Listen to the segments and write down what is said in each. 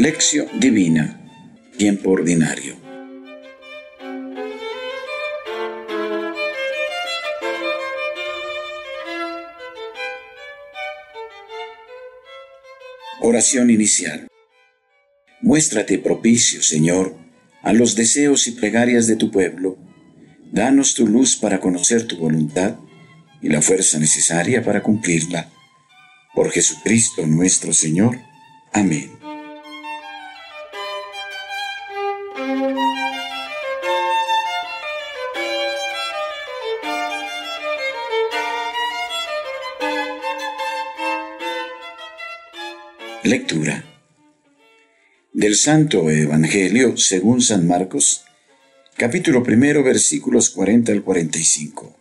Lección Divina, tiempo ordinario. Oración inicial. Muéstrate propicio, Señor, a los deseos y plegarias de tu pueblo. Danos tu luz para conocer tu voluntad y la fuerza necesaria para cumplirla. Por Jesucristo nuestro Señor. Amén. Lectura del Santo Evangelio según San Marcos, capítulo primero, versículos 40 al 45.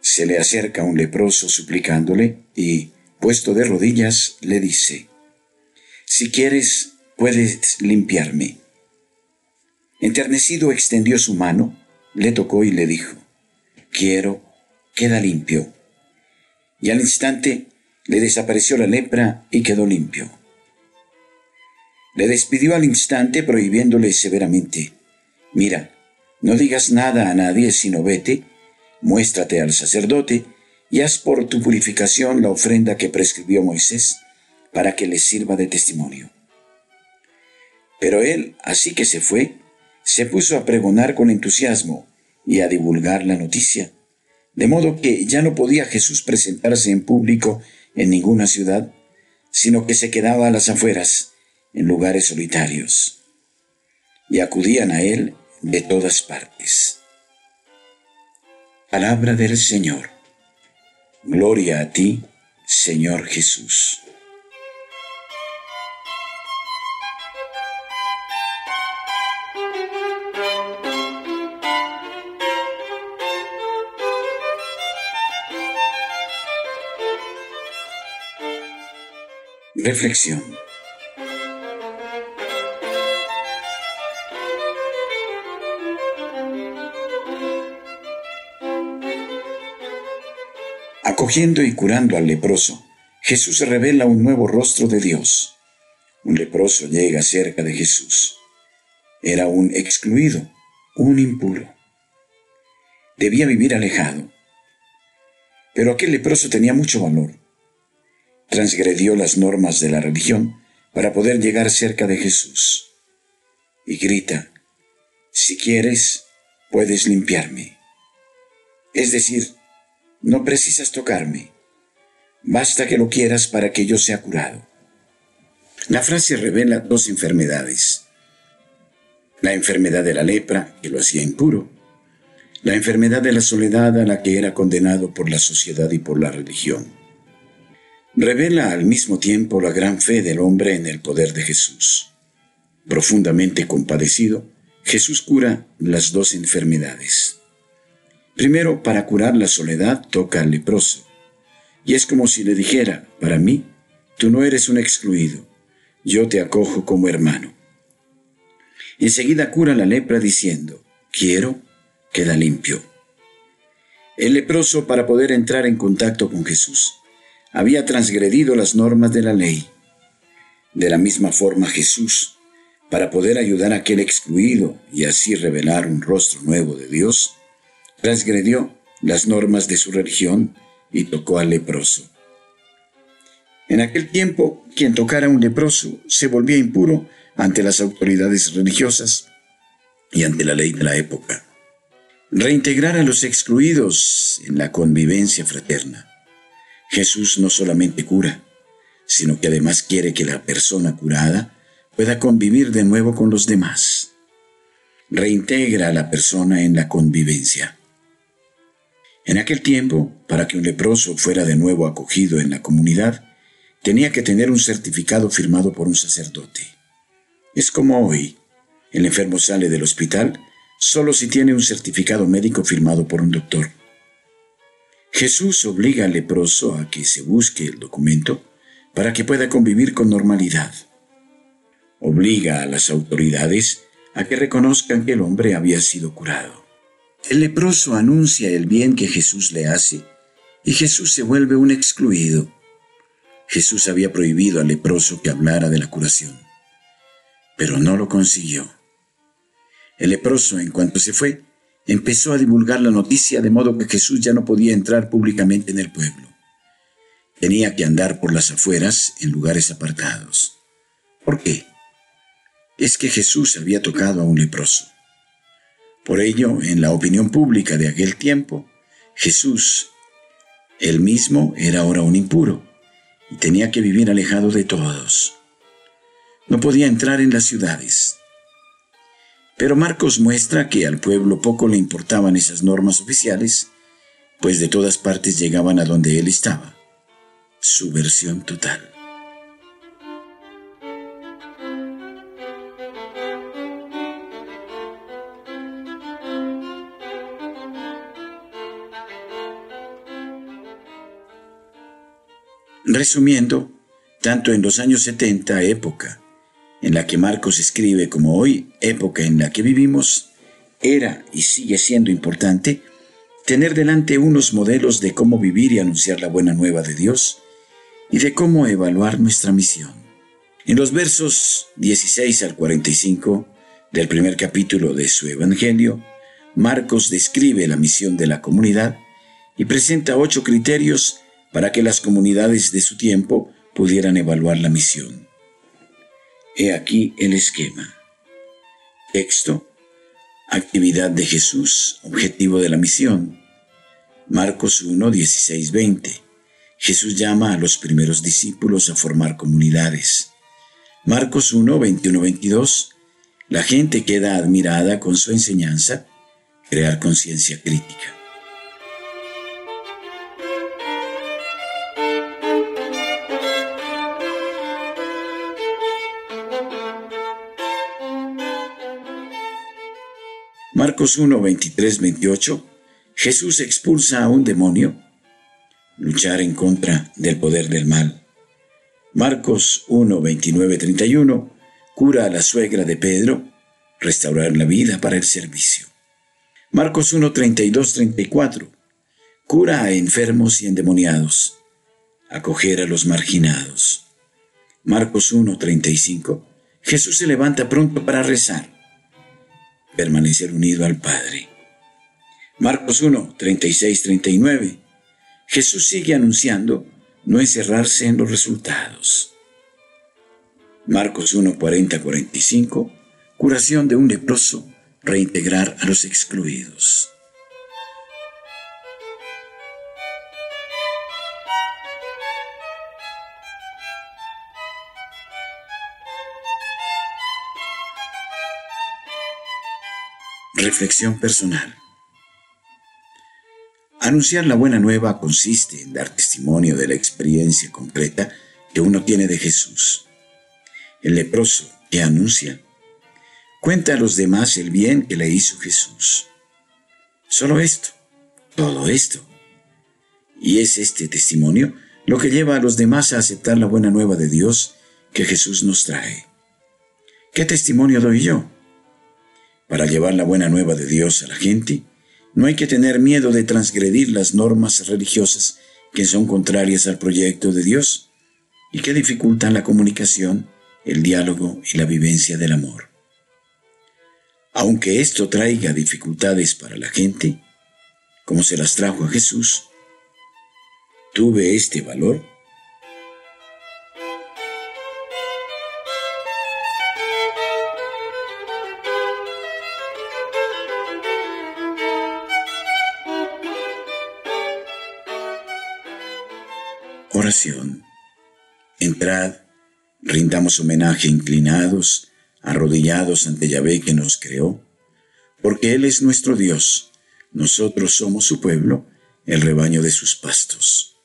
Se le acerca un leproso suplicándole y, puesto de rodillas, le dice, Si quieres, puedes limpiarme. Enternecido extendió su mano, le tocó y le dijo, Quiero, queda limpio. Y al instante le desapareció la lepra y quedó limpio. Le despidió al instante prohibiéndole severamente, Mira, no digas nada a nadie sino vete, muéstrate al sacerdote y haz por tu purificación la ofrenda que prescribió Moisés para que le sirva de testimonio. Pero él, así que se fue, se puso a pregonar con entusiasmo y a divulgar la noticia, de modo que ya no podía Jesús presentarse en público en ninguna ciudad, sino que se quedaba a las afueras, en lugares solitarios, y acudían a él de todas partes. Palabra del Señor. Gloria a ti, Señor Jesús. Reflexión. Acogiendo y curando al leproso, Jesús revela un nuevo rostro de Dios. Un leproso llega cerca de Jesús. Era un excluido, un impuro. Debía vivir alejado. Pero aquel leproso tenía mucho valor transgredió las normas de la religión para poder llegar cerca de Jesús. Y grita, si quieres, puedes limpiarme. Es decir, no precisas tocarme, basta que lo quieras para que yo sea curado. La frase revela dos enfermedades. La enfermedad de la lepra, que lo hacía impuro, la enfermedad de la soledad a la que era condenado por la sociedad y por la religión revela al mismo tiempo la gran fe del hombre en el poder de Jesús. Profundamente compadecido, Jesús cura las dos enfermedades. Primero, para curar la soledad, toca al leproso. Y es como si le dijera, para mí, tú no eres un excluido, yo te acojo como hermano. Enseguida cura la lepra diciendo, quiero, queda limpio. El leproso, para poder entrar en contacto con Jesús, había transgredido las normas de la ley. De la misma forma Jesús, para poder ayudar a aquel excluido y así revelar un rostro nuevo de Dios, transgredió las normas de su religión y tocó al leproso. En aquel tiempo, quien tocara a un leproso se volvía impuro ante las autoridades religiosas y ante la ley de la época. Reintegrar a los excluidos en la convivencia fraterna. Jesús no solamente cura, sino que además quiere que la persona curada pueda convivir de nuevo con los demás. Reintegra a la persona en la convivencia. En aquel tiempo, para que un leproso fuera de nuevo acogido en la comunidad, tenía que tener un certificado firmado por un sacerdote. Es como hoy, el enfermo sale del hospital solo si tiene un certificado médico firmado por un doctor. Jesús obliga al leproso a que se busque el documento para que pueda convivir con normalidad. Obliga a las autoridades a que reconozcan que el hombre había sido curado. El leproso anuncia el bien que Jesús le hace y Jesús se vuelve un excluido. Jesús había prohibido al leproso que hablara de la curación, pero no lo consiguió. El leproso, en cuanto se fue, empezó a divulgar la noticia de modo que Jesús ya no podía entrar públicamente en el pueblo. Tenía que andar por las afueras en lugares apartados. ¿Por qué? Es que Jesús había tocado a un leproso. Por ello, en la opinión pública de aquel tiempo, Jesús, él mismo, era ahora un impuro y tenía que vivir alejado de todos. No podía entrar en las ciudades. Pero Marcos muestra que al pueblo poco le importaban esas normas oficiales, pues de todas partes llegaban a donde él estaba. Su versión total. Resumiendo, tanto en los años 70, época en la que Marcos escribe como hoy, época en la que vivimos, era y sigue siendo importante tener delante unos modelos de cómo vivir y anunciar la buena nueva de Dios y de cómo evaluar nuestra misión. En los versos 16 al 45 del primer capítulo de su Evangelio, Marcos describe la misión de la comunidad y presenta ocho criterios para que las comunidades de su tiempo pudieran evaluar la misión. He aquí el esquema. Texto. Actividad de Jesús, objetivo de la misión. Marcos 1, 16, 20. Jesús llama a los primeros discípulos a formar comunidades. Marcos 1, 21, 22. La gente queda admirada con su enseñanza, crear conciencia crítica. Marcos 1, 23, 28, Jesús expulsa a un demonio, luchar en contra del poder del mal. Marcos 1, 29, 31, cura a la suegra de Pedro, restaurar la vida para el servicio. Marcos 1, 32, 34, cura a enfermos y endemoniados, acoger a los marginados. Marcos 1, 35, Jesús se levanta pronto para rezar permanecer unido al Padre. Marcos 1, 36, 39. Jesús sigue anunciando no encerrarse en los resultados. Marcos 1, 40, 45. Curación de un leproso, reintegrar a los excluidos. Reflexión personal. Anunciar la buena nueva consiste en dar testimonio de la experiencia completa que uno tiene de Jesús. El leproso que anuncia cuenta a los demás el bien que le hizo Jesús. Solo esto, todo esto. Y es este testimonio lo que lleva a los demás a aceptar la buena nueva de Dios que Jesús nos trae. ¿Qué testimonio doy yo? Para llevar la buena nueva de Dios a la gente, no hay que tener miedo de transgredir las normas religiosas que son contrarias al proyecto de Dios y que dificultan la comunicación, el diálogo y la vivencia del amor. Aunque esto traiga dificultades para la gente, como se las trajo a Jesús, tuve este valor Oración. Entrad, rindamos homenaje inclinados, arrodillados ante Yahvé que nos creó, porque Él es nuestro Dios, nosotros somos su pueblo, el rebaño de sus pastos.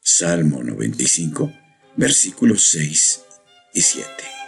Salmo 95, versículos 6 y 7.